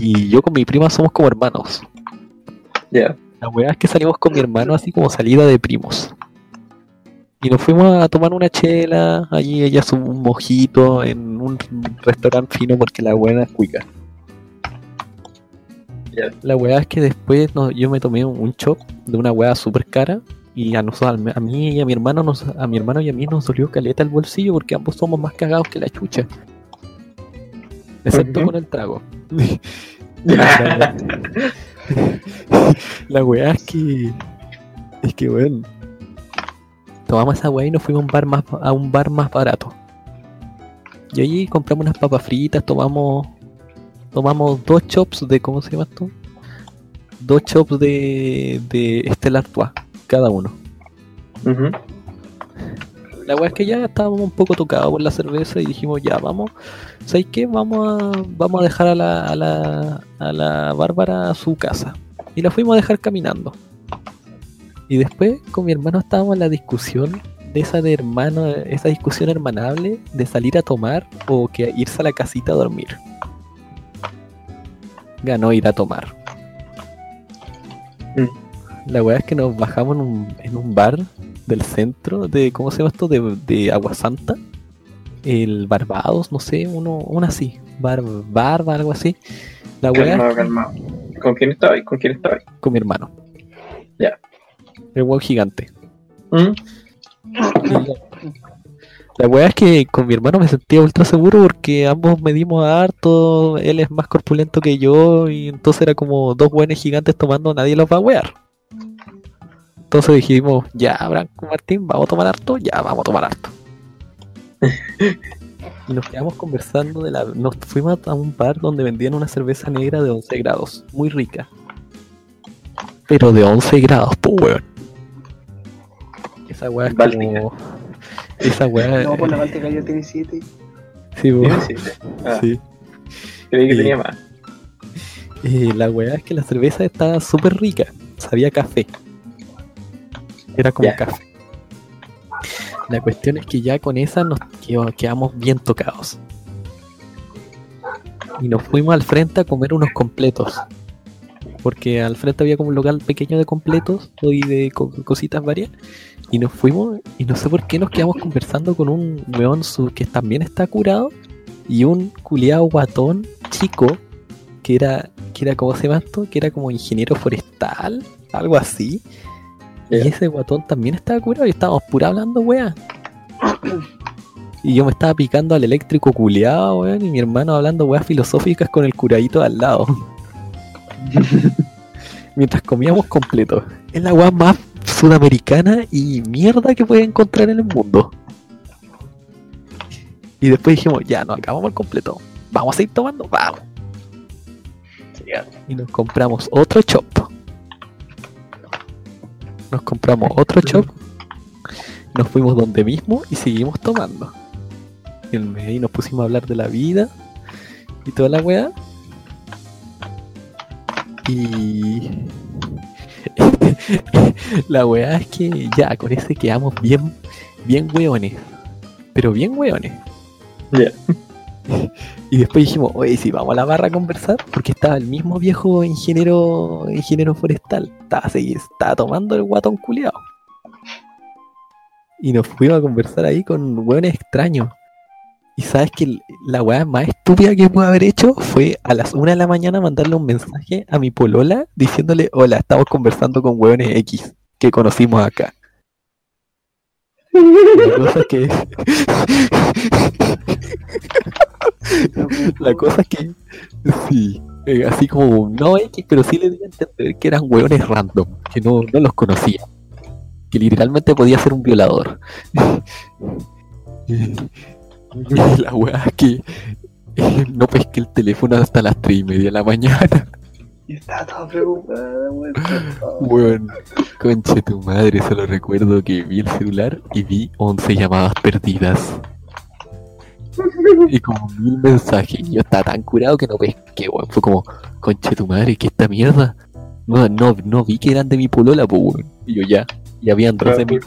y yo con mi prima somos como hermanos. Ya. La weá es que salimos con mi hermano así como salida de primos. Y nos fuimos a tomar una chela, allí ella su un mojito en un restaurante fino porque la buena es cuica. La weá es que después no- yo me tomé un, un chop de una weá súper cara y a nosotros, a mí y a mi hermano nos, a mi hermano y a mí nos dolió caleta el bolsillo porque ambos somos más cagados que la chucha. Excepto con el trago. la, la weá es que. Es que weón. Tomamos esa weá y nos fuimos a un bar más a un bar más barato. Y allí compramos unas papas fritas, tomamos. Tomamos dos chops de. ¿cómo se llama esto? Dos chops de. de Stella Artois, cada uno. Ujú. La weá es que ya estábamos un poco tocados por la cerveza y dijimos, ya, vamos, ¿sabes qué? Vamos a, vamos a dejar a la, a, la, a la Bárbara a su casa. Y la fuimos a dejar caminando. Y después con mi hermano estábamos en la discusión de esa de hermano, esa discusión hermanable de salir a tomar o que irse a la casita a dormir. Ganó ir a tomar. Mm. La weá es que nos bajamos en un, en un bar del centro de, ¿cómo se llama esto? De, de Agua Santa. El Barbados, no sé, uno, uno así. Bar, Barba, algo así. La Calmado, calmado. ¿Con quién estaba ahí? ¿Con quién estaba ahí? con mi hermano. Ya. El weón gigante. ¿Mm? La weá es que con mi hermano me sentía ultra seguro porque ambos medimos harto, él es más corpulento que yo y entonces era como dos buenos gigantes tomando, nadie los va a wear. Entonces dijimos, ya, Branco Martín, vamos a tomar harto, ya, vamos a tomar harto. y nos quedamos conversando de la... Nos fuimos a un bar donde vendían una cerveza negra de 11 grados, muy rica. Pero de 11 grados, pues weón. Esa weá es Báltica. como... Esa weá... No, por la Báltica ya tiene 7. Sí, po. ¿Tiene siete? Ah, Sí. creí que Sí. tenía más. Eh, la weá es que la cerveza estaba súper rica. Sabía café. Era como Ya. café. La cuestión es que ya con esa nos quedamos bien tocados. Y nos fuimos al frente a comer unos completos. Porque al frente había como un local pequeño de completos y de co- cositas varias. Y nos fuimos y no sé por qué nos quedamos conversando con un weón que también está curado. Y un culiado guatón chico que era, que era, ¿cómo se llama esto? Que era como ingeniero forestal, algo así. Y ese guatón también estaba curado y estábamos pura hablando, weá. Y yo me estaba picando al eléctrico culeado, weón, y mi hermano hablando weas filosóficas con el curadito al lado. Mientras comíamos completo. Es la weá más sudamericana y mierda que puedes encontrar en el mundo. Y después dijimos, ya, nos acabamos el completo. Vamos a seguir tomando, vamos. Y nos compramos otro chop. Nos compramos otro chop. Nos fuimos donde mismo y seguimos tomando. Y medio nos pusimos a hablar de la vida y toda la weá. Y la weá es que ya con ese quedamos bien, bien weones. Pero bien weones. Ya. Y después dijimos, oye, si vamos a la barra a conversar, porque estaba el mismo viejo ingeniero, ingeniero forestal, estaba, estaba tomando el guatón culiado. Y nos fuimos a conversar ahí con hueones extraños. Y sabes que la weá más estúpida que pude haber hecho fue a las una de la mañana mandarle un mensaje a mi polola diciéndole, hola, estamos conversando con hueones X que conocimos acá. La cosa La cosa es que, sí, eh, así como, no X, pero sí le di a entender que eran hueones random, que no, no los conocía. Que literalmente podía ser un violador. la weá es que eh, no pesqué el teléfono hasta las 3 y media de la mañana. Y estaba toda preocupada, weón. Weón, conche tu madre, solo recuerdo que vi el celular y vi 11 llamadas perdidas. Y como mil mensajes. Y yo estaba tan curado que no pesqué, weón. Fue como, conche tu madre, ¿qué esta mierda? No, no, no vi que eran de mi polola, pues, weón. Y yo ya, y habían dos de mi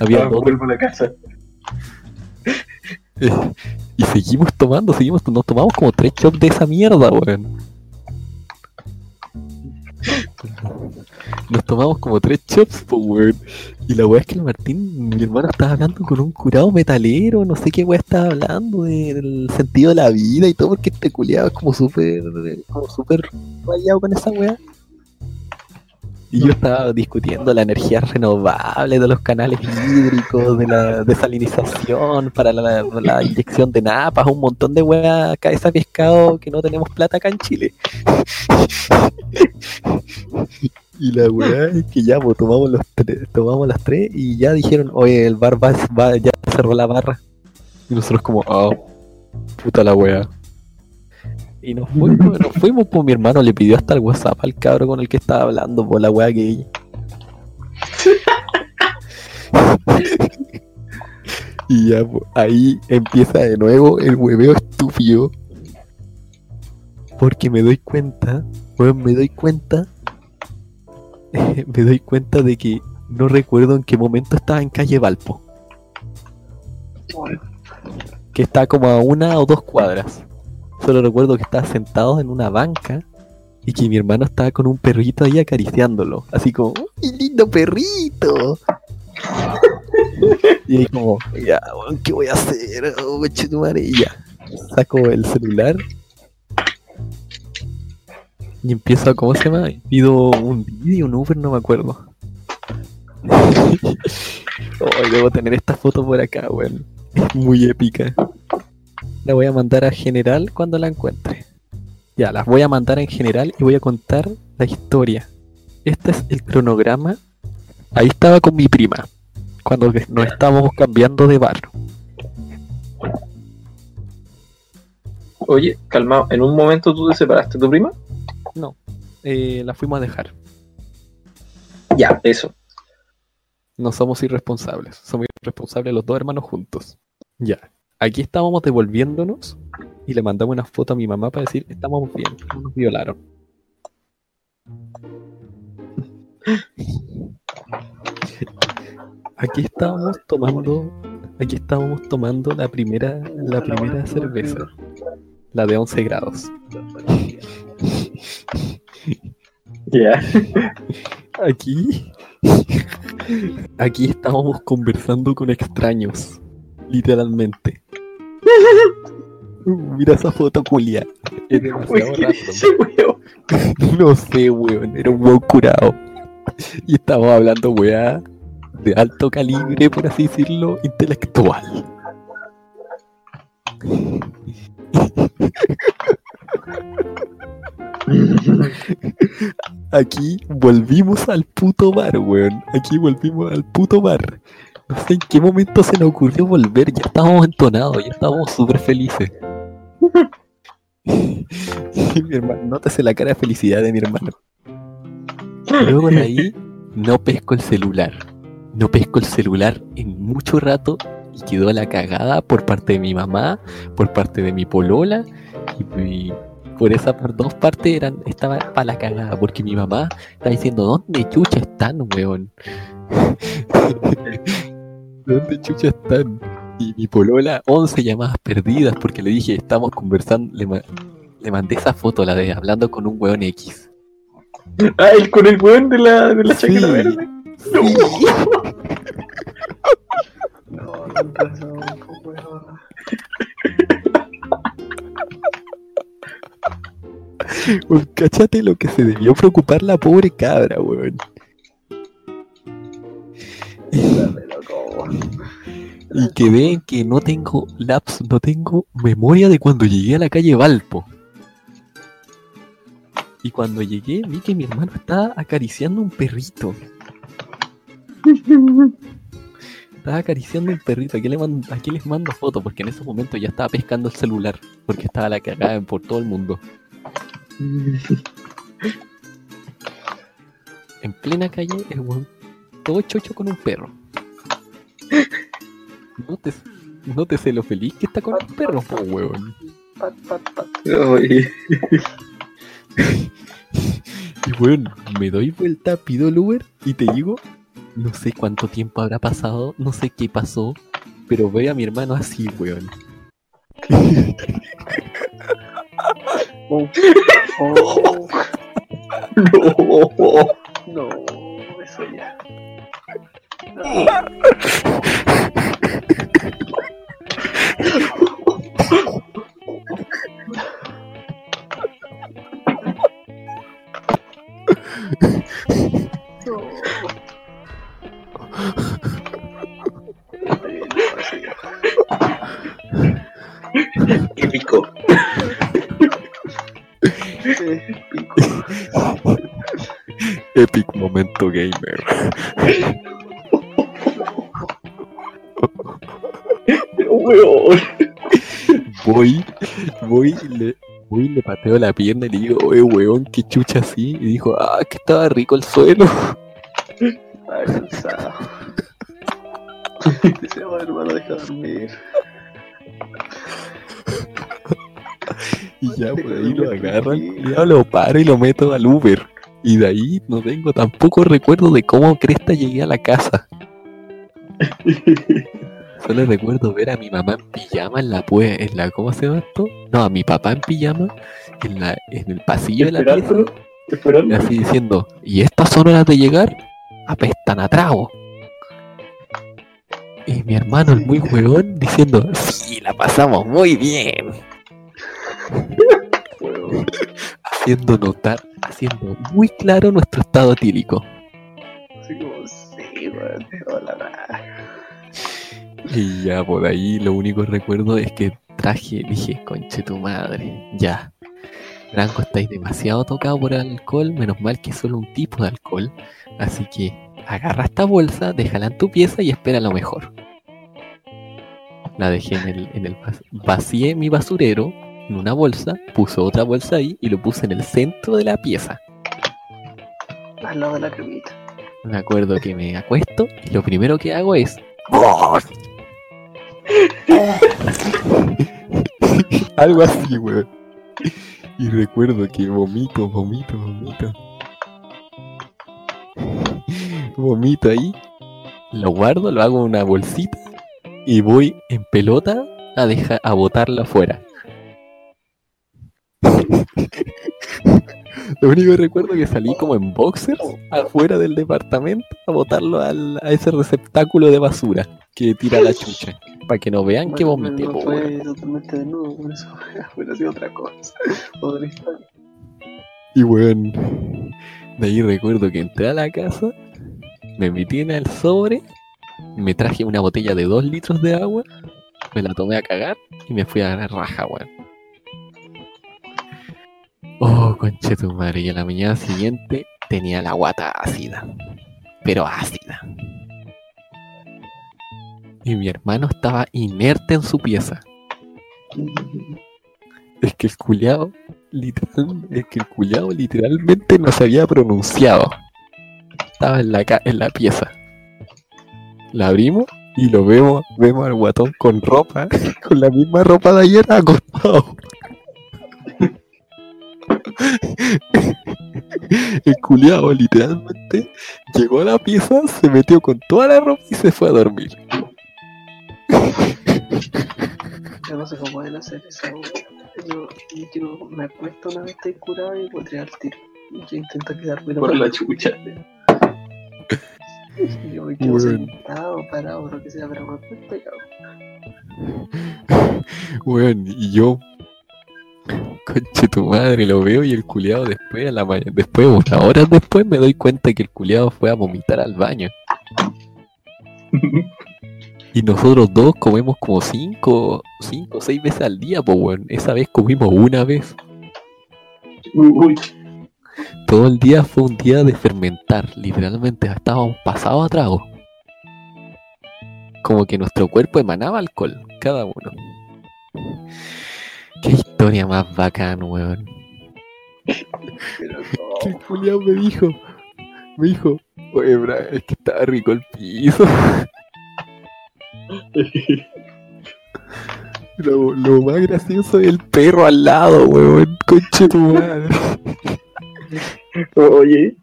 Había dos vuelvo a la casa. y seguimos tomando, seguimos, nos tomamos como tres chops de esa mierda, weón. Nos tomamos como tres chops, po, weón. Y la weá es que el Martín, mi hermano, estaba hablando con un curado metalero, no sé qué weá estaba hablando de- del sentido de la vida y todo, porque este culiado es como súper, como súper rayado con esa weá. Y yo estaba discutiendo la energía renovable de los canales hídricos, de la desalinización, para la, la inyección de napas, un montón de weá cabeza pescado que no tenemos plata acá en Chile. Y la weá es que ya, pues tomamos, los tres, tomamos las tres y ya dijeron, oye, el bar va, va- ya cerró la barra. Y nosotros como, oh, puta la weá. Y nos fuimos, nos fuimos, pues mi hermano le pidió hasta el WhatsApp al cabro con el que estaba hablando, por la weá que Y ya, pues, ahí empieza de nuevo el hueveo estúpido. Porque me doy cuenta, weón, me doy cuenta me doy cuenta de que no recuerdo en qué momento estaba en calle Valpo, que está como a una o dos cuadras. Solo recuerdo que estaba sentado en una banca y que mi hermano estaba con un perrito ahí acariciándolo, así como, ¡Uy, lindo perrito! y ahí como, ya, ¿qué voy a hacer? Oh, conchetumare", y ya. Saco el celular y empiezo a, ¿cómo se llama? Pido un vídeo, un Uber, no me acuerdo. oh, debo tener esta foto por acá, weón. Es muy épica. La voy a mandar a general cuando la encuentre. Ya, las voy a mandar en general y voy a contar la historia. Este es el cronograma. Ahí estaba con mi prima. Cuando nos estábamos cambiando de bar. Oye, calmado, ¿en un momento tú te separaste de tu prima? Eh, la fuimos a dejar. Ya, eso. No somos irresponsables. Somos irresponsables los dos hermanos juntos. Ya. Aquí estábamos devolviéndonos y le mandamos una foto a mi mamá para decir, estamos bien, no nos violaron. Aquí estábamos tomando, aquí estábamos tomando la primera, la primera cerveza, la de 11 grados. Ya. Aquí, aquí estábamos conversando con extraños, literalmente. Uh, Mira esa foto, Julia. Es demasiado weón. No sé, weón. Era un weón curado. Y estábamos hablando, weá, de alto calibre, por así decirlo, intelectual. Aquí volvimos al puto bar, weón. Aquí volvimos al puto bar. No sé en qué momento se nos ocurrió volver. Ya estábamos entonados, ya estábamos súper felices. mi hermano, nótese la cara de felicidad de mi hermano. Luego de ahí, no pesco el celular. No pesco el celular en mucho rato y quedó la cagada por parte de mi mamá, por parte de mi polola y, y por esas dos partes eran, estaba para la cagada porque mi mamá estaba diciendo, ¿dónde chucha están, weón? ¿Dónde chucha están? Y mi polola, 11 llamadas perdidas porque le dije, estamos conversando, le, ma- le mandé esa foto, la de hablando con un weón X. Ah, el con el weón de la, de la Sí. chaqueta verde. no, con razón, po, weón. Weón, Cáchate lo que se debió preocupar la pobre cabra, weón. Y que ven que no tengo laps, no tengo memoria de cuando llegué a la calle Valpo. Y cuando llegué vi que mi hermano estaba acariciando un perrito. Estaba acariciando un perrito. Aquí, le mando, aquí les mando fotos porque en ese momento ya estaba pescando el celular. Porque estaba la cagada por todo el mundo. En plena calle, el weón todo chocho con un perro. Nótese, nótese lo feliz que está con el perro, po, weón. Y weón, me doy vuelta, pido el Uber y te digo, no sé cuánto tiempo habrá pasado, no sé qué pasó, pero veo a mi hermano así, weón. No. No, eso ya. No. y le pateo la pierna y le digo, oye weón, qué chucha así. Y dijo, ah, que estaba rico el suelo. Ay, cansado. Dice, "Oh, hermano, deja de dormir. Y ya por ahí lo agarran, y ya lo paro y lo meto al Uber. Y de ahí no tengo tampoco recuerdo de cómo cresta llegué a la casa. Solo recuerdo ver a mi mamá en pijama en la pue en la ¿cómo se llama esto? No, a mi papá en pijama en la en el pasillo de la pieza, Esperando. así diciendo, ¿y estas son horas de llegar? Apestan a trago. Y mi hermano, el muy huevón, diciendo, sí, la pasamos muy bien. Haciendo notar, haciendo muy claro nuestro estado etílico. Así como, sí, weón. Hola, nada. Y ya por ahí lo único que recuerdo es que traje, dije, conche tu madre, ya. Franco, estáis demasiado tocado por el alcohol, menos mal que es solo un tipo de alcohol. Así que agarra esta bolsa, déjala en tu pieza y espera lo mejor. La dejé en el, en el vacié mi basurero en una bolsa, puse otra bolsa ahí y lo puse en el centro de la pieza. Al lado de la cremita. Me acuerdo que me acuesto y lo primero que hago es. Algo así, weón. Y recuerdo que vomito, vomito, vomito. Vomito ahí. Lo guardo, lo hago en una bolsita y voy en pelota a dejar a botarla afuera. Lo único que recuerdo es que salí como en boxers afuera del departamento a botarlo al- a ese receptáculo de basura que tira la chucha. Para que no vean que Bueno, vomité, no fue totalmente desnudo, por eso hubiera sido otra cosa. Otra historia. Y weón, de ahí recuerdo que entré a la casa, me metí en el sobre, me traje una botella de 2 litros de agua, me la tomé a cagar y me fui a la raja, weón. Oh, conche tu madre, y a la mañana siguiente tenía la guata ácida, pero ácida. Y mi hermano estaba inerte en su pieza. Es que el culiao, literal, es que el culiao literalmente no se había pronunciado. Estaba en la, en la pieza. La abrimos y lo vemos, vemos al guatón con ropa, con la misma ropa de ayer acostado. El culiao literalmente llegó a la pieza, se metió con toda la ropa y se fue a dormir. Yo no sé cómo pueden hacer esa. Yo, yo me acuesto una vez estoy curado y podría al tiro. Yo intento quedarme Por la chucha. Yo me quedo sentado, parado, lo que sea, pero me acuesto y cago. Weón, y yo, conche tu madre, lo veo y el culiado después, a la mañana, después, unas horas después, me doy cuenta que el culiado fue a vomitar al baño. Y nosotros dos comemos como cinco, cinco o seis veces al día, pues weón. Esa vez comimos una vez. Uy, Todo el día fue un día de fermentar, literalmente estábamos pasados a trago. Como que nuestro cuerpo emanaba alcohol, cada uno. Qué historia más bacán, weón. El culiao me dijo, me dijo, oye, bra, es que estaba rico el piso. Lo, lo más gracioso es el perro al lado, weón. Conche tu madre. Oye.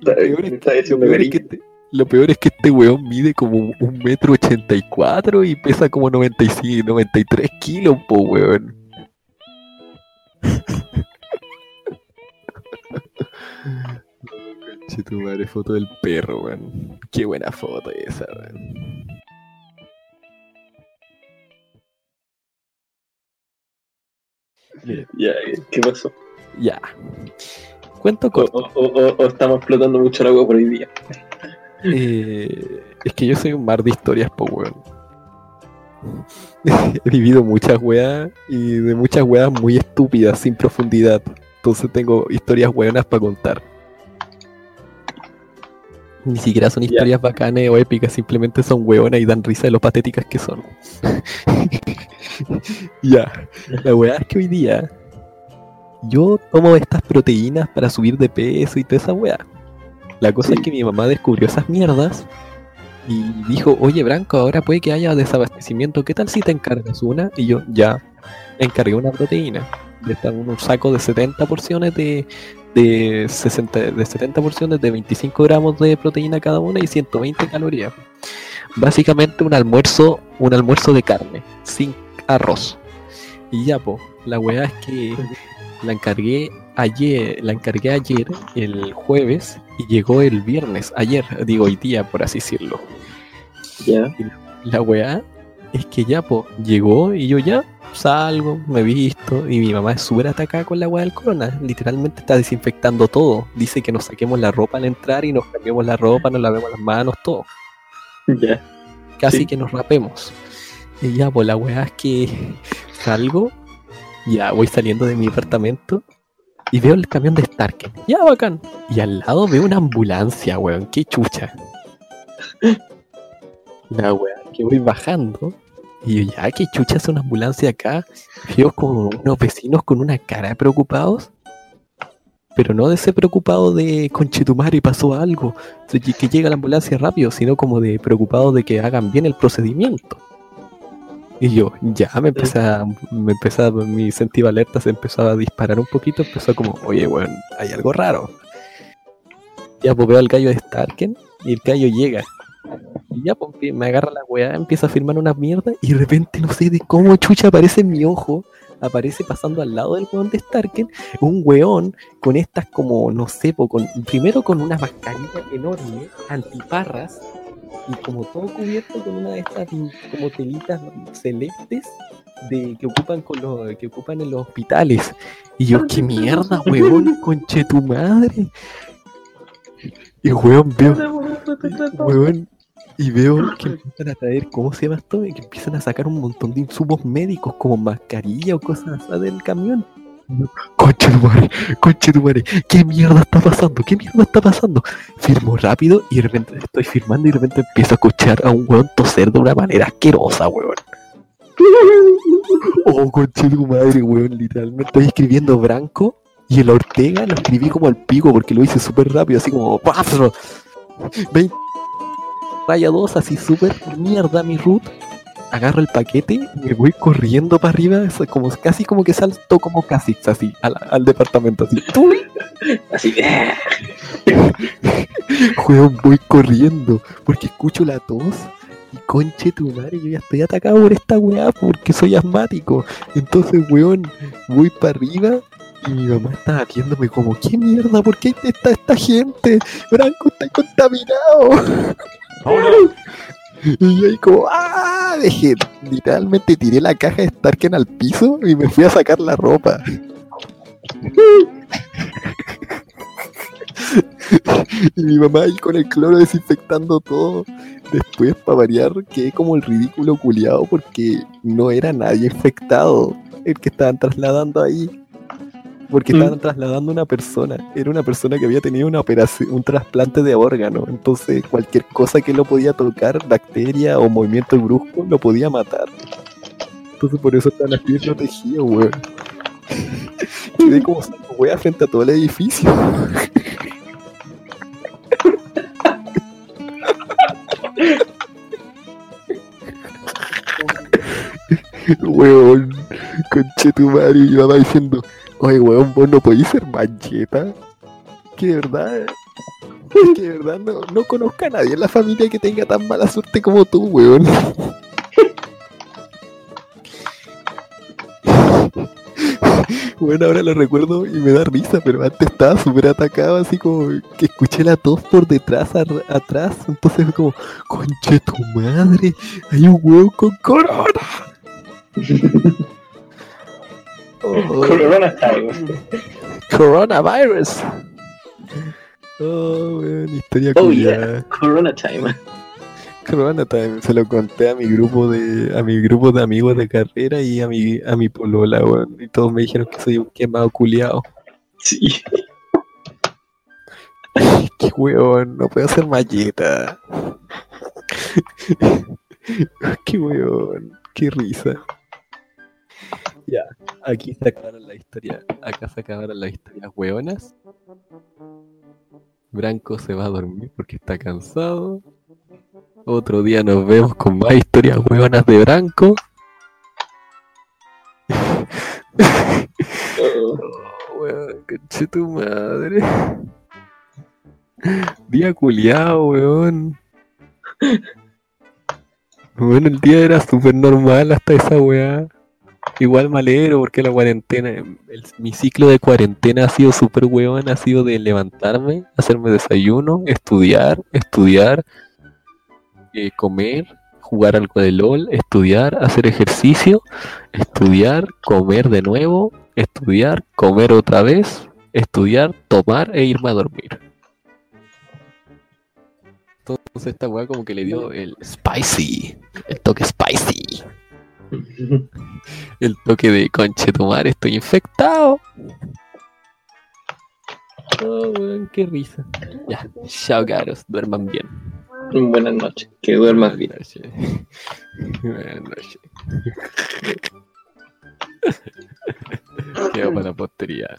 Lo Está, peor es está que- diciendo lo peor es que este- lo peor es que este weón mide como un metro ochenta y cuatro y pesa como 95, 93 kilos, po weón. Conche tu madre, foto del perro, weón. Qué buena foto esa, weón. Ya, ¿qué pasó? ya. Cuento O, corto. o- o- o estamos explotando mucho el agua por hoy día. Eh, es que yo soy un mar de historias, po, weón. He vivido muchas weas y de muchas weas muy estúpidas, sin profundidad. Entonces tengo historias weonas para contar. Ni siquiera son historias bacanas o épicas, simplemente son weonas y dan risa de lo patéticas que son. ya, la wea es que hoy día yo tomo estas proteínas para subir de peso y toda esa wea. La cosa Sí. es que mi mamá descubrió esas mierdas y dijo, oye Branco, ahora puede que haya desabastecimiento, ¿qué tal si te encargas una? Y yo, ya, encargué una proteína. Un saco de 70 porciones de, de, 60, de 70 porciones de 25 gramos de proteína cada una y 120 calorías. Básicamente un almuerzo, un almuerzo de carne, sin arroz. Y ya, po, la weá es que la encargué ayer, la encargué ayer, el jueves, y llegó el viernes, ayer, digo hoy día, por así decirlo. Ya. La weá es que ya, po, llegó y yo ya salgo, me visto, y mi mamá es súper atacada con la weá del corona. Literalmente está desinfectando todo. Dice que nos saquemos la ropa al entrar y nos cambiemos la ropa, nos lavemos las manos, todo. Ya. Casi Sí. que nos rapemos. Y ya, pues la weá es que salgo, ya voy saliendo de mi departamento y veo el camión de Starken. Ya, bacán. Y al lado veo una ambulancia, weón. Qué chucha. La weá que voy bajando y yo, ya, qué chucha es una ambulancia acá. Veo como unos vecinos con una cara de preocupados. Pero no de ese preocupado de conchetumare pasó algo, que que llega la ambulancia rápido, sino como de preocupado de que hagan bien el procedimiento. Y yo, ya me empecé a, me empecé a- mi sentido alerta se empezó a disparar un poquito, empezó como, oye, weón, hay algo raro. Ya pues veo al gallo de Starken y el gallo llega. Y ya pues me agarra la weá, empieza a firmar una mierda y de repente no sé de cómo chucha aparece en mi ojo, aparece pasando al lado del weón de Starken, un weón con estas como, no sé, po, con, primero con una mascarilla enorme, antiparras, y como todo cubierto con una de estas como telitas celestes de que ocupan con los que ocupan en los hospitales. Y yo, qué mierda, weón, conche tu madre. Y weón, veo, weón, y veo que empiezan a traer, ¿cómo se llama esto? Y que empiezan a sacar un montón de insumos médicos como mascarilla o cosas así del camión. Conche tu madre, conche tu madre, ¿qué mierda está pasando? ¿Qué mierda está pasando? Firmo rápido y de repente estoy firmando y de repente empiezo a escuchar a un weón toser de una manera asquerosa, weón. Oh, conche tu madre, weón, literalmente estoy escribiendo Branco y el Ortega lo escribí como al pico porque lo hice súper rápido, así como ¡paf! 20 raya 2, así súper mierda mi root. Agarro el paquete me voy corriendo para arriba, eso como, casi como que salto como casi así, al, al departamento, así. Así. Weón, voy corriendo porque escucho la tos y conche tu madre, yo ya estoy atacado por esta weá porque soy asmático. Entonces, weón, voy para arriba y mi mamá estaba viéndome como, ¿qué mierda? ¿Por qué está esta gente? Branco está contaminado. Y ahí como, ¡ah! Dejé, literalmente tiré la caja de Starken al piso y me fui a sacar la ropa. y mi mamá ahí con el cloro desinfectando todo. Después, para variar, quedé como el ridículo culiado porque no era nadie infectado el que estaban trasladando ahí. Porque Mm. estaban trasladando una persona. Era una persona que había tenido una operación, un trasplante de órgano. Entonces, cualquier cosa que lo podía tocar, bacteria o movimiento brusco, lo podía matar. Entonces, por eso estaban así protegidos, weón. Quedé como saco wea frente a todo el edificio. Weón, conche tu madre, y mi mamá diciendo, oye weón, vos no podís ser mancheta. Que de verdad, es que de verdad no, no conozco a nadie en la familia que tenga tan mala suerte como tú, weón. Bueno, ahora lo recuerdo y me da risa, pero antes estaba súper atacado, así como que escuché la tos por detrás, atrás, entonces fue como, conche tu madre, hay un huevo con corona. Oh, Corona algo. coronavirus. Oh, weón, historia Oh, culiada. Corona time. Corona time, se lo conté a mi grupo de a mi grupo de amigos de carrera y a mi a mi polola, weón, y todos me dijeron que soy un quemado culiado. Sí. Qué weón, no puedo hacer malleta. qué weón, qué risa. Aquí se acabaron la historia, acá se acabaron las historias weonas. Branco se va a dormir porque está cansado. Otro día nos vemos con más historias hueonas de Branco. Oh, Oh, weón, conche tu madre. Día culiao, weón. Bueno, el día era súper normal hasta esa weá. Igual malero porque la cuarentena, el- mi ciclo de cuarentena ha sido súper weón, ha sido de levantarme, hacerme desayuno, estudiar, estudiar, eh, comer, jugar algo de estudiar, hacer ejercicio, estudiar, comer de nuevo, estudiar, comer otra vez, estudiar, tomar e irme a dormir. Entonces esta weá como que le dio el spicy, el toque spicy, el toque de conche tomar, estoy infectado. Oh, weón, qué risa. Ya, chao caros, duerman bien. Buenas noches. Que duermas bien. Buenas noches. Buenas noches. Quedo para la posteridad.